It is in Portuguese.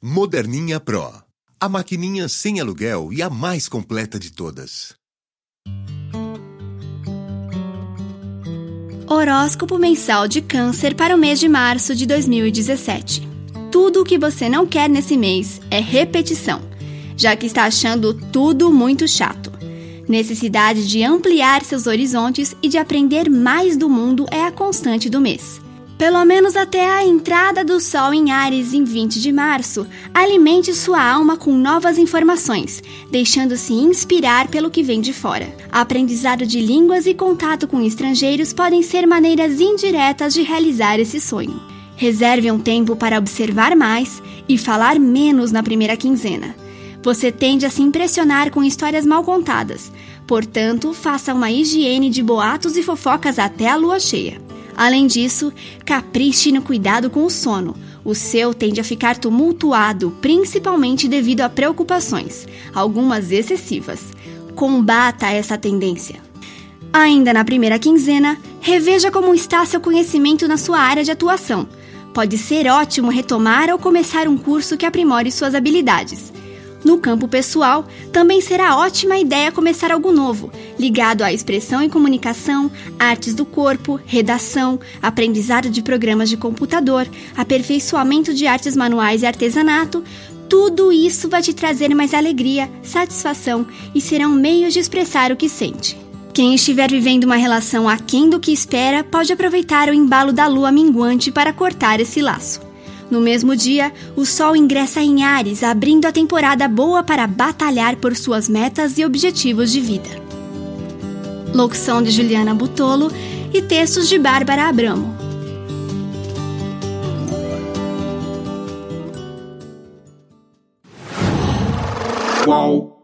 Moderninha Pro. A maquininha sem aluguel e a mais completa de todas. Horóscopo mensal de Câncer para o mês de março de 2017. Tudo o que você não quer nesse mês é repetição, já que está achando tudo muito chato. Necessidade de ampliar seus horizontes e de aprender mais do mundo é a constante do mês. Pelo menos até a entrada do Sol em Ares em 20 de março, alimente sua alma com novas informações, deixando-se inspirar pelo que vem de fora. Aprendizado de línguas e contato com estrangeiros podem ser maneiras indiretas de realizar esse sonho. Reserve um tempo para observar mais e falar menos na primeira quinzena. Você tende a se impressionar com histórias mal contadas, portanto, faça uma higiene de boatos e fofocas até a lua cheia. Além disso, capriche no cuidado com o sono. O seu tende a ficar tumultuado, principalmente devido a preocupações, algumas excessivas. Combata essa tendência. Ainda na primeira quinzena, reveja como está seu conhecimento na sua área de atuação. Pode ser ótimo retomar ou começar um curso que aprimore suas habilidades. No campo pessoal, também será ótima ideia começar algo novo, ligado à expressão e comunicação, artes do corpo, redação, aprendizado de programas de computador, aperfeiçoamento de artes manuais e artesanato. Tudo isso vai te trazer mais alegria, satisfação e serão meios de expressar o que sente. Quem estiver vivendo uma relação aquém do que espera pode aproveitar o embalo da lua minguante para cortar esse laço. No mesmo dia, o Sol ingressa em Ares, abrindo a temporada boa para batalhar por suas metas e objetivos de vida. Locução de Juliana Butolo e textos de Bárbara Abramo. Qual?